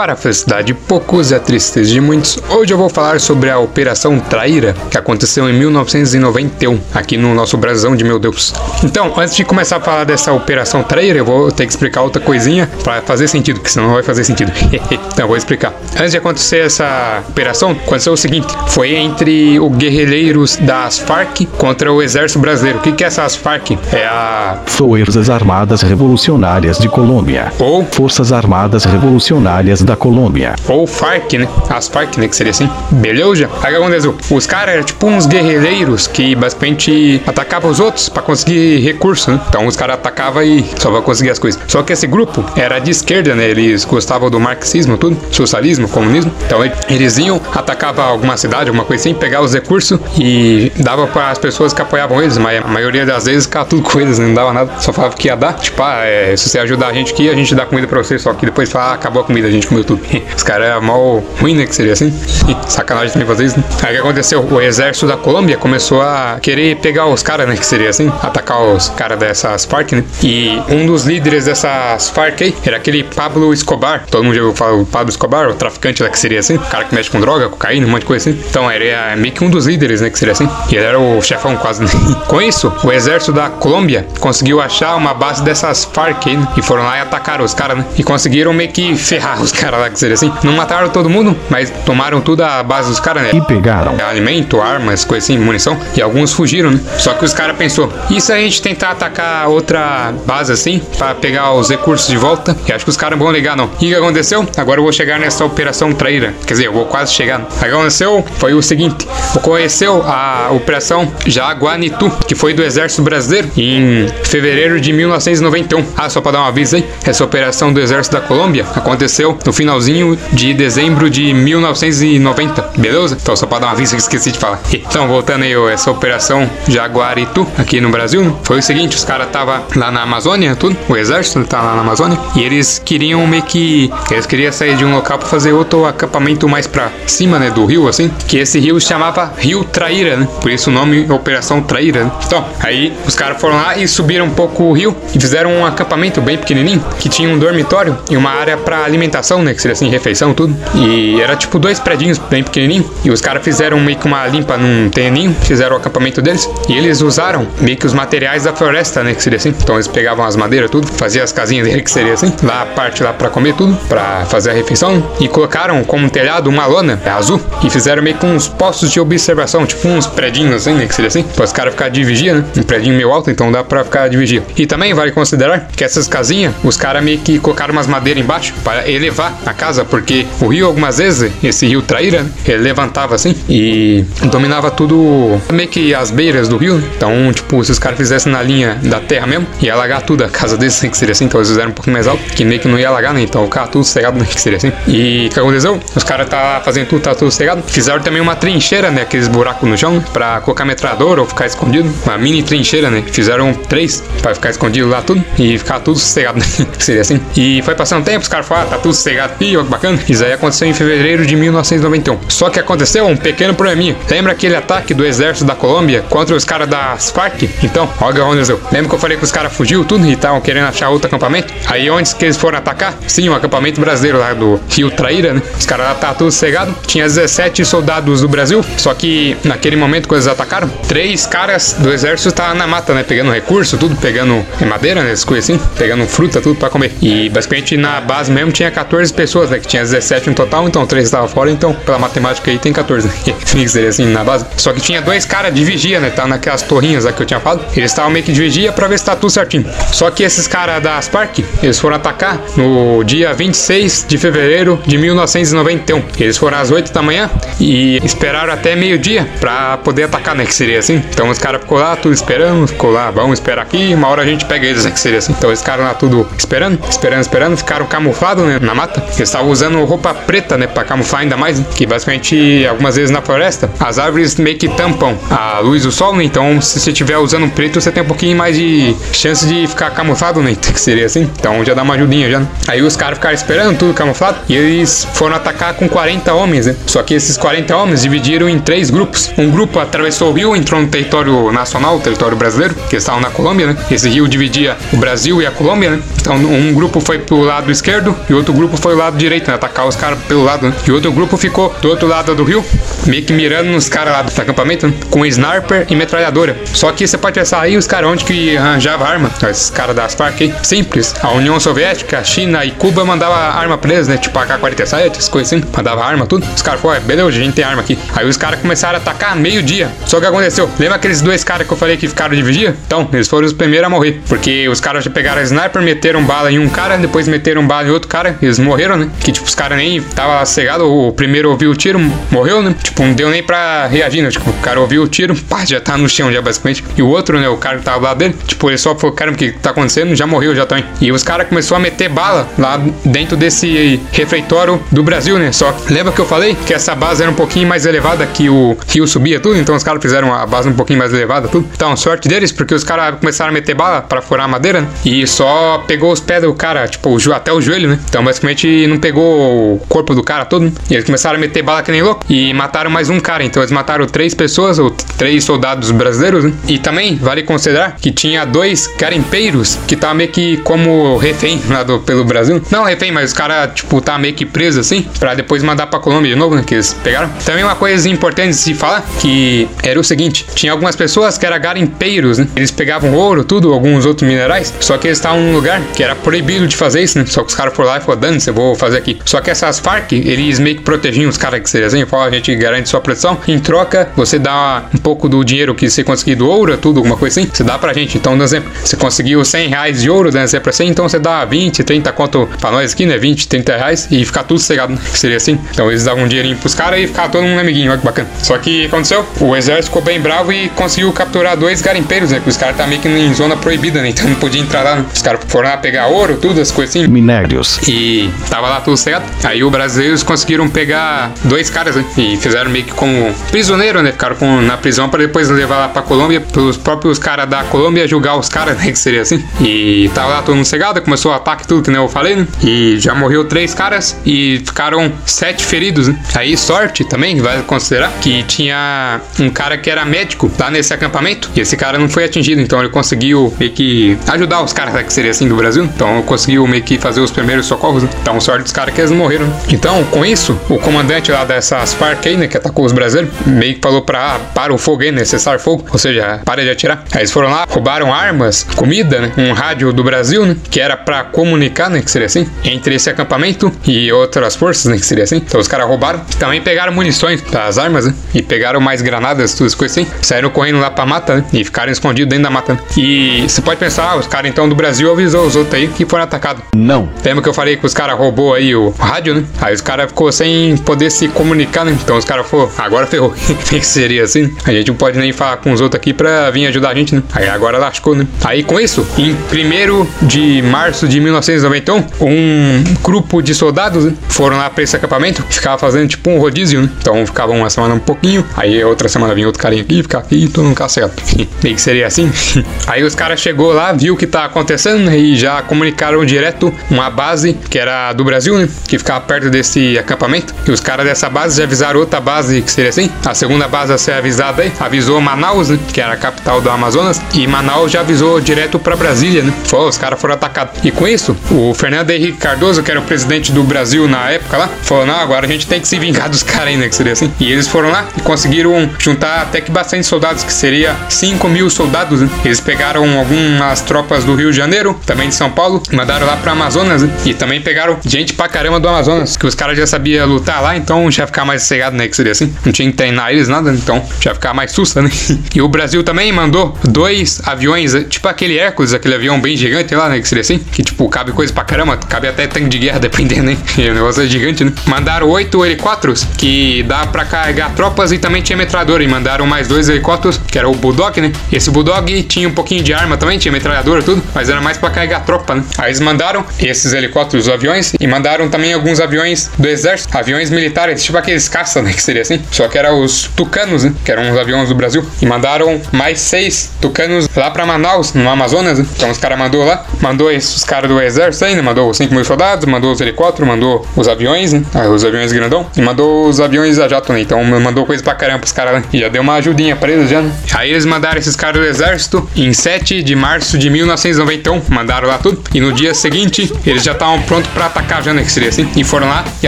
Para a felicidade de poucos e a tristeza de muitos, hoje eu vou falar sobre a Operação Traíra, que aconteceu em 1991, aqui no nosso Brasão de meu Deus. Então, antes de começar a falar dessa Operação Traíra, eu vou ter que explicar outra coisinha para fazer sentido, porque senão não vai fazer sentido. então, vou explicar. Antes de acontecer essa operação, aconteceu o seguinte: foi entre os guerrilheiros das Farc contra o Exército Brasileiro. O que, que é essas Farc? É a. Forças Armadas Revolucionárias de Colômbia. Ou. Forças Armadas Revolucionárias da Colômbia. Ou Farc, né? As Farc, né? Que seria assim. Beleza? Aí aconteceu? Os caras eram tipo uns guerrilheiros que basicamente atacavam os outros para conseguir recurso, né? Então os caras atacavam e só pra conseguir as coisas. Só que esse grupo era de esquerda, né? Eles gostavam do marxismo, tudo, socialismo, comunismo. Então eles iam, atacavam alguma cidade, alguma coisa assim, pegavam os recursos e dava para as pessoas que apoiavam eles, mas a maioria das vezes ficava tudo com eles, né? não dava nada, só falava que ia dar. Tipo, ah, é, se você ajudar a gente aqui, a gente dá comida pra você, só que depois fala, ah, acabou a comida, a gente comeu tudo. Os caras eram mal ruim, né? Que seria assim. Sacanagem também vocês, né? Aí o que aconteceu? O exército da Colômbia começou a querer pegar os caras, né? Que seria assim, atacar os caras dessas Farc, né? E um dos líderes dessas Farc aí era aquele Pablo Escobar. Todo mundo já ouviu falar o Pablo Escobar, o traficante lá que seria assim, o cara que mexe com droga, cocaína, um monte de coisa assim. Então ele é meio que um dos líderes, né? Que seria assim. E ele era o chefão quase, né? Com isso, o exército da Colômbia conseguiu achar uma base dessas Farc né? E foram lá e atacaram os caras, né? E conseguiram meio que ferrar os caras que seria assim. Não mataram todo mundo, mas tomaram tudo a base dos caras, né? E pegaram. Alimento, armas, coisa assim, munição. E alguns fugiram, né? Só que os caras pensou, e se a gente tentar atacar outra base assim, para pegar os recursos de volta? E acho que os caras não vão ligar, não. E o que aconteceu? Agora eu vou chegar nessa operação traíra. Quer dizer, eu vou quase chegar. O que aconteceu foi o seguinte: ocorreu a operação Jaguanitu, que foi do Exército Brasileiro em fevereiro de 1991. Ah, só para dar um aviso aí, essa operação do Exército da Colômbia aconteceu no finalzinho de dezembro de 1990, beleza? Então, só para dar um aviso que esqueci de falar. Então, voltando aí, essa operação Jaguaritu aqui no Brasil, foi o seguinte: os caras estavam lá na Amazônia, tudo, o exército tá lá na Amazônia, e eles queriam meio que. Eles queriam sair de um local para fazer outro acampamento mais pra cima, né, do rio, assim, que esse rio chamava Rio Traíra, né? Por isso o nome Operação Traíra, né? Então, aí os caras foram lá e subiram um pouco o rio e fizeram um acampamento bem pequenininho, que tinha um dormitório e uma área para alimentação, né, que seria assim, refeição, tudo. E era tipo dois predinhos bem pequenininho, e os caras fizeram meio que uma limpa num terreninho, fizeram o acampamento deles, e eles usaram meio que os materiais da floresta, né, que seria assim. Então eles pegavam as madeiras, tudo, faziam as casinhas dele, que seria assim, lá a parte lá para comer tudo, para fazer a refeição, e colocaram como telhado uma lona azul, e fizeram meio que uns postos de observação, tipo uns predinhos assim, né, que seria assim, para os caras ficar de vigia, né, um predinho meio alto, então dá para ficar de vigia. E também vale considerar que essas casinhas, os caras meio que colocaram umas madeiras embaixo para elevar a casa, porque o rio algumas vezes, esse rio Traíra, né, ele levantava assim e dominava tudo meio que as beiras do rio. Então, tipo, se os caras fizessem na linha da terra mesmo, ia alagar tudo a casa deles, que seria assim, então eles fizeram um pouquinho mais alto, que meio que não ia alagar, né? Então ficava tudo cegado, né? Que seria assim. E o que aconteceu? Os caras tá fazendo tudo, tá tudo cegado. Fizeram também uma trincheira, né? Aqueles buracos no chão, pra colocar metralhador ou ficar escondido. Uma mini trincheira, né? Fizeram três pra ficar escondido lá tudo e ficar tudo cegado, né? Que seria assim. E foi passando tempo, os caras falaram, ah, tá tudo cegado. Ih, que bacana. Isso aí aconteceu em fevereiro de 1991. Só que aconteceu um pequeno probleminha. Lembra aquele ataque do exército da Colômbia contra os caras das Farc? Então, onde eu. Lembra que eu falei que os caras fugiu tudo e estavam querendo achar outro acampamento? Aí onde que eles foram atacar? Sim, o um acampamento brasileiro lá do Rio Traíra, né? Os caras lá tá tudo cegado. Tinha 17 soldados do Brasil. Só que naquele momento que eles atacaram, três caras do exército estavam na mata, né? Pegando recurso, tudo, pegando madeira, né? Essas coisas assim, pegando fruta, tudo pra comer. E basicamente na base mesmo tinha 14 pessoas, né? Que tinha 17 no total, então três estavam fora, então pela matemática aí tem 14, né? Seria assim na base. Só que tinha dois caras de vigia, né? Tá naquelas torrinhas lá que eu tinha falado. Eles estavam meio que de vigia pra ver se tá tudo certinho. Só que esses caras da Spark, eles foram atacar no dia 26 de fevereiro de 1991. Eles foram às 8 da manhã e esperaram até meio-dia pra poder atacar, né? Que seria assim. Então os caras ficou lá, tudo esperando, ficou lá, vamos esperar aqui, uma hora a gente pega eles, né? Que seria assim. Então eles ficaram lá tudo esperando, esperando, esperando, ficaram camuflados, né? Na mata. Eles estavam usando roupa preta, né? Pra camuflar ainda mais, que basicamente algumas vezes na floresta as árvores meio que tampam a luz do sol, né? Então se você estiver usando preto, você tem um pouquinho mais de chance de ficar camuflado, né? Que seria assim. Então já dá uma ajudinha já. Né? Aí os caras ficaram esperando tudo camuflado e eles foram atacar com 40 homens, né? Só que esses 40 homens dividiram em três grupos. Um grupo atravessou o rio, entrou no território nacional, o território brasileiro, que estavam na Colômbia, né? Esse rio dividia o Brasil e a Colômbia, né? Então um grupo foi pro lado esquerdo e outro grupo foi foi o lado direito, né? Atacar os caras pelo lado, né? E outro grupo ficou do outro lado do rio, meio que mirando nos caras lá do acampamento, né? com sniper e metralhadora. Só que você pode pensar aí os caras onde que arranjava arma, esses caras das Farc aí. Simples. A União Soviética, a China e Cuba mandava arma eles, né? Tipo AK-47, essas coisas assim. Mandava arma, tudo. Os caras falaram, beleza, a gente tem arma aqui. Aí os caras começaram a atacar meio-dia. Só que aconteceu? Lembra aqueles dois caras que eu falei que ficaram de vigia? Então, eles foram os primeiros a morrer. Porque os caras já pegaram a sniper, meteram bala em um cara, depois meteram bala em outro cara. Eles né? Que tipo, os caras nem tava cegado. O primeiro ouviu o tiro, morreu, né? Tipo, não deu nem pra reagir, né? Tipo, o cara ouviu o tiro, pá, já tá no chão já basicamente. E o outro, né? O cara que tava lá dele, tipo, ele só falou, cara, o que tá acontecendo? Já morreu já também. E os caras começaram a meter bala lá dentro desse refeitório do Brasil, né? Só lembra que eu falei que essa base era um pouquinho mais elevada que o rio subia tudo, então os caras fizeram a base um pouquinho mais elevada tudo. Então, sorte deles, porque os caras começaram a meter bala para furar a madeira, né? E só pegou os pés do cara, tipo, até o joelho, né? Então, basicamente, não pegou o corpo do cara todo? E eles começaram a meter bala que nem louco e mataram mais um cara. Então, eles mataram três pessoas, ou três soldados brasileiros, né? E também vale considerar que tinha dois garimpeiros que estavam meio que como refém lá do, pelo Brasil. Não refém, mas os caras, tipo, tá meio que preso assim, pra depois mandar pra Colômbia de novo, né? Que eles pegaram. Também uma coisa importante de se falar que era o seguinte: tinha algumas pessoas que eram garimpeiros, né? Eles pegavam ouro, tudo, alguns outros minerais, só que eles estavam num lugar que era proibido de fazer isso, né? Só que os caras foram lá e falaram, dane eu vou fazer aqui. Só que essas Farc, eles meio que protegiam os caras que seriam assim, falaram, a gente garante sua proteção. Em troca, você dá um pouco do dinheiro que você conseguir do ouro, tudo, alguma coisa assim, você dá pra gente. Então, dando exemplo, você conseguiu 100 reais de ouro, dando exemplo assim, então você dá 20, 30 conto pra nós aqui, né? 20, 30 reais e ficar tudo cegado, né? Que seria assim. Então eles davam um dinheirinho pros caras e ficava todo mundo amiguinho, olha que bacana. Só que aconteceu, o exército ficou bem bravo e conseguiu capturar dois garimpeiros, né? Que os caras tá meio que em zona proibida, né? Então não podia entrar lá. Né? Os caras foram lá pegar ouro, tudo, as coisas assim. Minérios. E tava lá tudo certo. Aí os brasileiros conseguiram pegar dois caras, né? E fizeram meio que como prisioneiro, né? Ficaram com, na prisão para depois levar lá pra Colômbia, pros próprios caras da Colômbia julgar os caras, né? Que seria assim. E tava lá todo mundo cegado, começou o ataque, tudo que nem eu falei, né? E já morreu três caras e ficaram sete feridos, né? Aí sorte também, vai considerar que tinha um cara que era médico lá nesse acampamento e esse cara não foi atingido, então ele conseguiu meio que ajudar os caras, né? Que seria assim do Brasil. Então conseguiu meio que fazer os primeiros socorros, né? Então sorte dos caras que eles morreram. Então, com isso, o comandante lá dessas Farc aí, né? Que atacou os brasileiros, meio que falou pra para o fogo aí, né? Cessar fogo, ou seja, para de atirar. Aí eles foram lá, roubaram armas, comida, né? Um rádio do Brasil, né? Que era pra comunicar, né? Que seria assim, entre esse acampamento e outras forças, né? Que seria assim. Então os caras roubaram. Também pegaram munições das armas, né? E pegaram mais granadas, tudo as coisas assim. Saíram correndo lá pra mata, né? E ficaram escondidos dentro da mata. Né? E você pode pensar, ah, os caras então do Brasil avisou os outros aí que foram atacados. Não. Lembra que eu falei que os caras roubou aí o rádio, né? Aí os caras ficou sem poder se comunicar, né? Então os caras falaram, agora ferrou. que seria assim? A gente não pode nem falar com os outros aqui pra vir ajudar a gente, né? Aí agora lascou, né? Aí com isso, em 1 de março de 1991, um grupo de soldados né, foram lá pra esse acampamento, ficava fazendo tipo um rodízio, né? Então ficava uma semana um pouquinho, aí outra semana vinha outro carinha aqui, ficava aqui, todo mundo certo. Meio que seria assim. Aí os caras chegou lá, viu o que tá acontecendo né, e já comunicaram direto uma base que era do Brasil, né? Que ficava perto desse acampamento. E os caras dessa base já avisaram outra base que seria assim. A segunda base a ser avisada aí, avisou Manaus, né? Que era a capital do Amazonas. E Manaus já avisou direto pra Brasília, né? Foi, os caras foram atacados. E com isso, o Fernando Henrique Cardoso, que era o presidente do Brasil na época lá, falou: não, agora a gente tem que se vingar dos caras ainda, que seria assim. E eles foram lá e conseguiram juntar até que bastante soldados, que seria 5 mil soldados, né? Eles pegaram algumas tropas do Rio de Janeiro, também de São Paulo, mandaram lá pra Amazonas, né? E também pegaram gente pra caramba do Amazonas, que os caras já sabiam lutar lá, então já ficar mais cegado, né? Que seria assim. Não tinha que treinar eles nada, então já ficar mais sussa, né? E o Brasil também mandou dois aviões, tipo aquele Hércules, aquele avião bem gigante lá, né? Que seria assim, que tipo cabe coisa pra caramba, cabe até tanque de guerra, dependendo, né? E o negócio é gigante, né? Mandaram oito helicópteros que dá pra carregar tropas e também tinha metralhadora. E mandaram mais dois helicópteros, que era o Bulldog, né? Esse Bulldog tinha um pouquinho de arma também, tinha metralhadora tudo, mas era mais pra carregar tropa, né? Aí eles mandaram esses helicópteros, os aviões, e mandaram também alguns aviões do exército, aviões militares, tipo aqueles caça, né? Que seria assim. Só que eram os tucanos, né? Que eram os aviões do Brasil. E mandaram mais seis tucanos lá pra Manaus, no Amazonas, né? Então os caras mandou lá, mandou esses caras do exército ainda, mandou 5 mil soldados, mandou os helicópteros, mandou os aviões, né? Ah, os aviões grandão, e mandou os aviões a jato, né? Então mandou coisa pra caramba pros caras lá. E já deu uma ajudinha pra eles já, né? Aí eles mandaram esses caras do exército em 7 de março de 1991, mandaram lá tudo. E no dia seguinte, eles já estavam prontos pra atacar já, né? Que seria assim. E foram lá e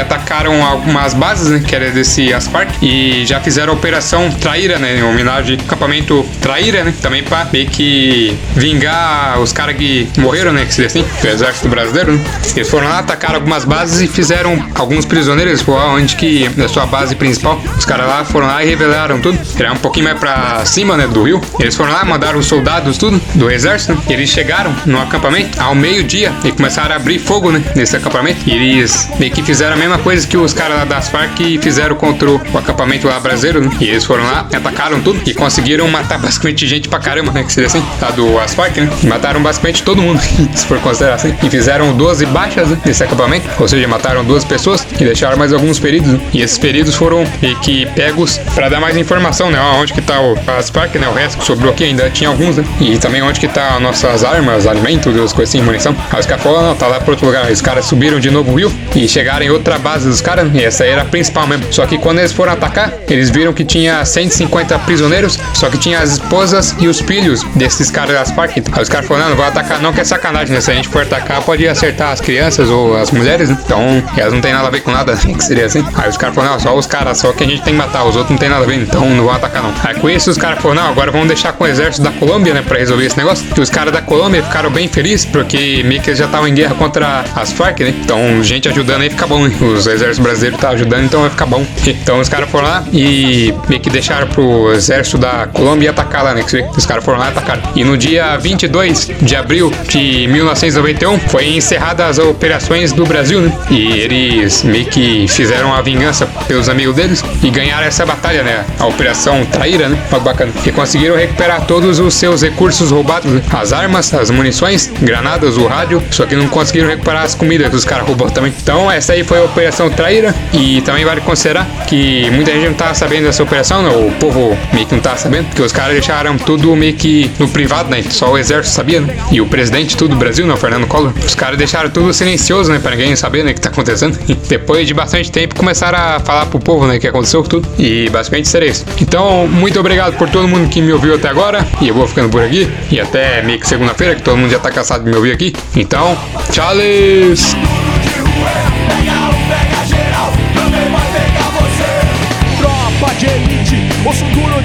atacaram algumas bases, né? Que era desse Aspark. E já fizeram a Operação Traíra, né? Em homenagem ao acampamento Traíra, né? Também pra meio que vingar os caras que morreram, né? Que seria assim. Do exército brasileiro, né? Eles foram lá, atacaram algumas bases e fizeram alguns prisioneiros. Foi onde que, na sua base principal, os caras lá foram lá e revelaram tudo. Era um pouquinho mais pra cima, né? Do rio. Eles foram lá, mandaram os soldados, tudo, do exército. Né? Eles chegaram no acampamento ao meio-dia e começaram a abrir fogo, né? Nesse acampamento. E eles meio que fizeram a mesma coisa que os caras lá das Farc fizeram contra o acampamento lá brasileiro, né? E eles foram lá, atacaram tudo e conseguiram matar basicamente gente pra caramba, né? Que seria assim, tá do Aspark, né? E mataram basicamente todo mundo, se for considerar assim. E fizeram 12 baixas né? nesse acampamento, ou seja, mataram duas pessoas e deixaram mais alguns feridos. Né? E esses feridos foram meio que pegos pra dar mais informação, né? Onde que tá o Aspark, né? O resto que sobrou aqui ainda tinha alguns, né? E também onde que tá nossas armas, alimentos, as coisas assim, munição. Aí os caras falaram, não, tá lá pro outro lugar. Os caras subiram de novo o rio e chegaram em outra base dos caras, e essa era a principal mesmo. Só que quando eles foram atacar, eles viram que tinha 150 prisioneiros, só que tinha as esposas e os filhos desses caras das Farc. Aí os caras falaram, não, não vou atacar não, que é sacanagem, né? Se a gente for atacar, pode acertar as crianças ou as mulheres, né? Então, elas não tem nada a ver com nada, que seria assim. Aí os caras falaram, não, só os caras, só que a gente tem que matar, os outros não tem nada a ver, então não vão atacar não. Aí com isso os caras falaram, não, agora vamos deixar com o exército da Colômbia, né, pra resolver esse negócio. E os caras da Colômbia ficaram bem felizes, porque meio que eles já estavam em guerra contra as Farc, né? Então, gente ajudando aí fica bom? Os exércitos brasileiros tá ajudando, então vai ficar bom. Então os caras foram lá e meio que deixaram pro exército da Colômbia atacar lá, né? Os caras foram lá e atacaram. E no dia 22 de abril de 1991 foi encerradas as operações do Brasil, né? E eles meio que fizeram a vingança pelos amigos deles e ganharam essa batalha, né? A Operação Traíra, né? Muito bacana. E conseguiram recuperar todos os seus recursos roubados, né? as armas, as munições, granadas, o rádio, só que não conseguiram recuperar as comidas os caras roubaram também. Então essa aí foi a Operação Traíra e também vale considerar que muita gente não tá sabendo dessa operação, né? O povo meio que não tá sabendo, porque os caras deixaram tudo meio que no privado, né? Só o exército sabia, né? E o presidente tudo do Brasil, né? O Fernando Collor. Os caras deixaram tudo silencioso, né? Pra ninguém saber, né? O que tá acontecendo. E depois de bastante tempo começaram a falar pro povo, né? O que aconteceu tudo. E basicamente seria isso. Então, muito obrigado por todo mundo que me ouviu até agora. E eu vou ficando por aqui. E até meio que segunda-feira, que todo mundo já tá cansado de me ouvir aqui. Então, tchau!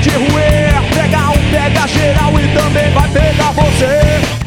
De rua Pega um, pega geral e também vai pegar você.